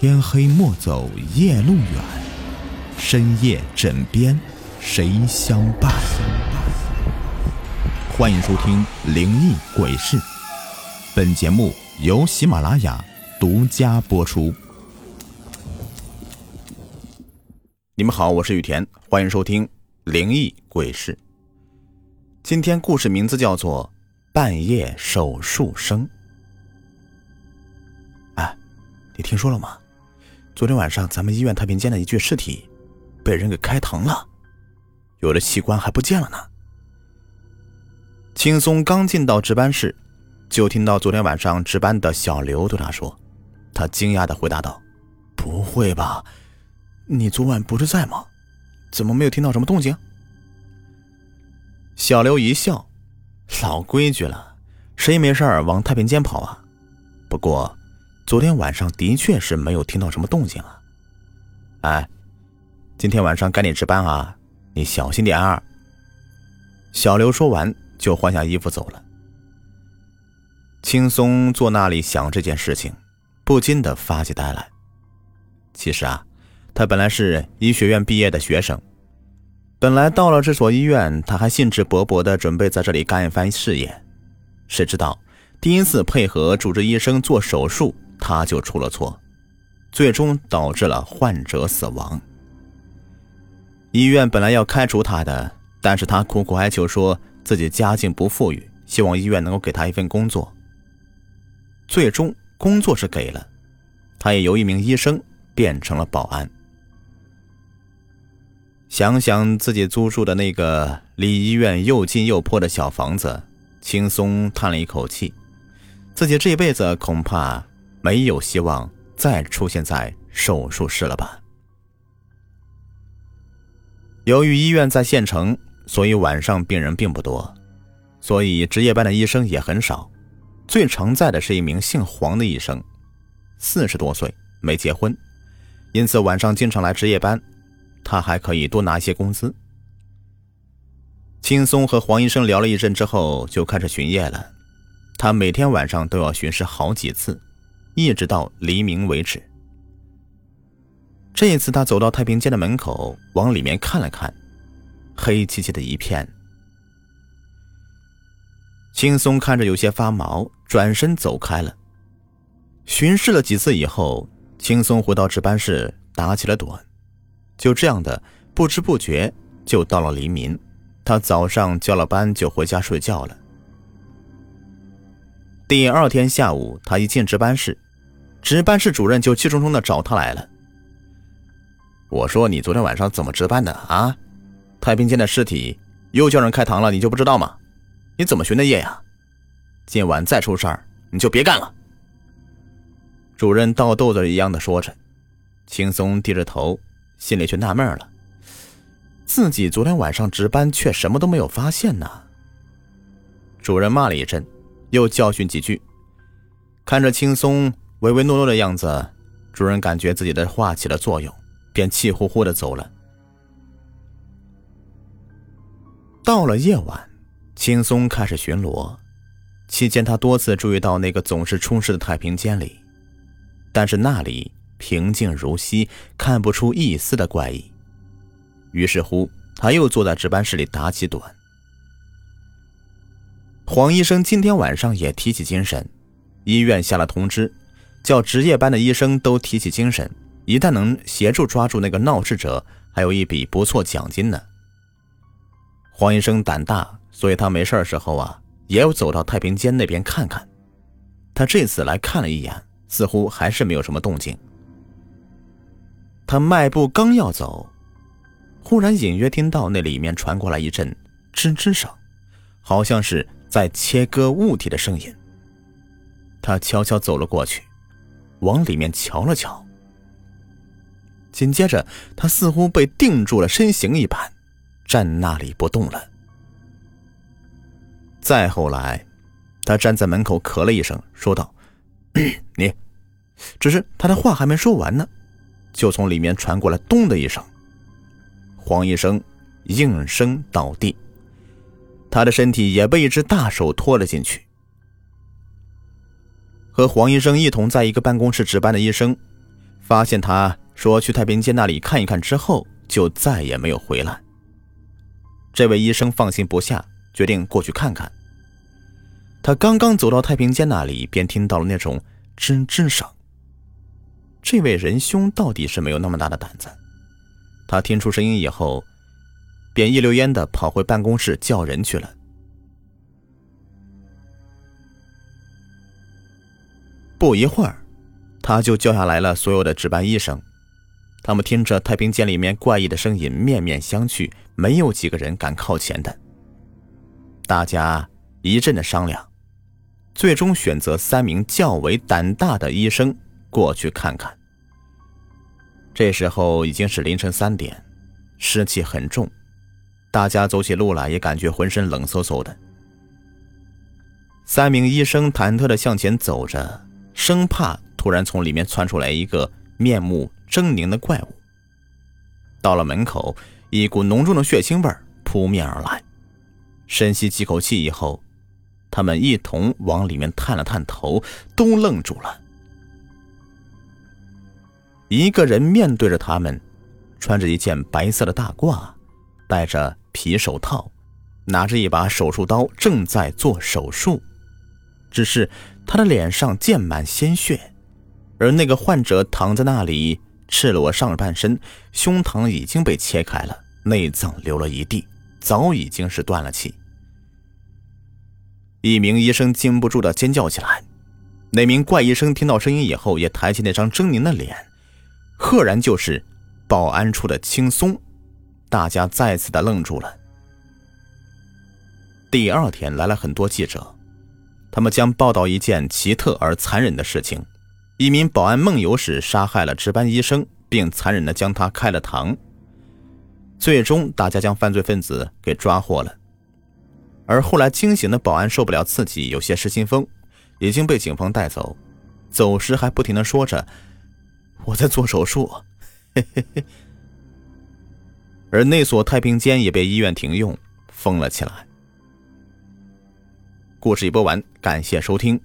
天黑莫走夜路远，深夜枕边谁相伴？欢迎收听《灵异鬼事》，本节目由喜马拉雅独家播出。你们好，我是雨田，欢迎收听《灵异鬼事》。今天故事名字叫做《半夜手术声》。哎，你听说了吗？昨天晚上咱们医院太平间的一具尸体被人给开膛了，有的器官还不见了呢。轻松刚进到值班室，就听到昨天晚上值班的小刘对他说：“他惊讶的回答道：‘不会吧？你昨晚不是在吗？怎么没有听到什么动静？’”小刘一笑：“老规矩了，谁没事往太平间跑啊？不过……”昨天晚上的确是没有听到什么动静啊！哎，今天晚上该你值班啊，你小心点啊！小刘说完就换下衣服走了。轻松坐那里想这件事情，不禁的发起呆来。其实啊，他本来是医学院毕业的学生，本来到了这所医院，他还兴致勃勃的准备在这里干一番事业，谁知道第一次配合主治医生做手术。他就出了错，最终导致了患者死亡。医院本来要开除他的，但是他苦苦哀求，说自己家境不富裕，希望医院能够给他一份工作。最终工作是给了，他也由一名医生变成了保安。想想自己租住的那个离医院又近又破的小房子，轻松叹了一口气，自己这辈子恐怕。没有希望再出现在手术室了吧？由于医院在县城，所以晚上病人并不多，所以值夜班的医生也很少。最常在的是一名姓黄的医生，四十多岁，没结婚，因此晚上经常来值夜班，他还可以多拿一些工资。轻松和黄医生聊了一阵之后，就开始巡夜了。他每天晚上都要巡视好几次。一直到黎明为止。这一次，他走到太平间的门口，往里面看了看，黑漆漆的一片。轻松看着有些发毛，转身走开了。巡视了几次以后，轻松回到值班室打起了盹。就这样的，不知不觉就到了黎明。他早上交了班就回家睡觉了。第二天下午，他一进值班室。值班室主任就气冲冲的找他来了。我说：“你昨天晚上怎么值班的啊？太平间的尸体又叫人开膛了，你就不知道吗？你怎么巡的夜呀？今晚再出事儿，你就别干了。”主任倒豆子一样的说着，轻松低着头，心里却纳闷了：自己昨天晚上值班却什么都没有发现呢。主任骂了一阵，又教训几句，看着轻松。唯唯诺诺的样子，主人感觉自己的话起了作用，便气呼呼的走了。到了夜晚，轻松开始巡逻，期间他多次注意到那个总是出事的太平间里，但是那里平静如昔，看不出一丝的怪异。于是乎，他又坐在值班室里打起盹。黄医生今天晚上也提起精神，医院下了通知。叫值夜班的医生都提起精神，一旦能协助抓住那个闹事者，还有一笔不错奖金呢。黄医生胆大，所以他没事的时候啊，也有走到太平间那边看看。他这次来看了一眼，似乎还是没有什么动静。他迈步刚要走，忽然隐约听到那里面传过来一阵吱吱声，好像是在切割物体的声音。他悄悄走了过去。往里面瞧了瞧，紧接着他似乎被定住了身形一般，站那里不动了。再后来，他站在门口咳了一声，说道：“你。”只是他的话还没说完呢，就从里面传过来“咚”的一声，黄医生应声倒地，他的身体也被一只大手拖了进去。和黄医生一同在一个办公室值班的医生，发现他说去太平间那里看一看之后，就再也没有回来。这位医生放心不下，决定过去看看。他刚刚走到太平间那里，便听到了那种吱吱声。这位仁兄到底是没有那么大的胆子。他听出声音以后，便一溜烟的跑回办公室叫人去了。不一会儿，他就叫下来了所有的值班医生。他们听着太平间里面怪异的声音，面面相觑，没有几个人敢靠前的。大家一阵的商量，最终选择三名较为胆大的医生过去看看。这时候已经是凌晨三点，湿气很重，大家走起路来也感觉浑身冷飕飕的。三名医生忐忑的向前走着。生怕突然从里面窜出来一个面目狰狞的怪物。到了门口，一股浓重的血腥味扑面而来。深吸几口气以后，他们一同往里面探了探头，都愣住了。一个人面对着他们，穿着一件白色的大褂，戴着皮手套，拿着一把手术刀，正在做手术。只是。他的脸上溅满鲜血，而那个患者躺在那里，赤裸上半身，胸膛已经被切开了，内脏流了一地，早已经是断了气。一名医生禁不住的尖叫起来，那名怪医生听到声音以后，也抬起那张狰狞的脸，赫然就是保安处的青松。大家再次的愣住了。第二天来了很多记者。他们将报道一件奇特而残忍的事情：一名保安梦游时杀害了值班医生，并残忍地将他开了膛。最终，大家将犯罪分子给抓获了。而后来惊醒的保安受不了刺激，有些失心疯，已经被警方带走。走时还不停地说着：“我在做手术。”嘿嘿嘿。而那所太平间也被医院停用，封了起来。故事已播完，感谢收听。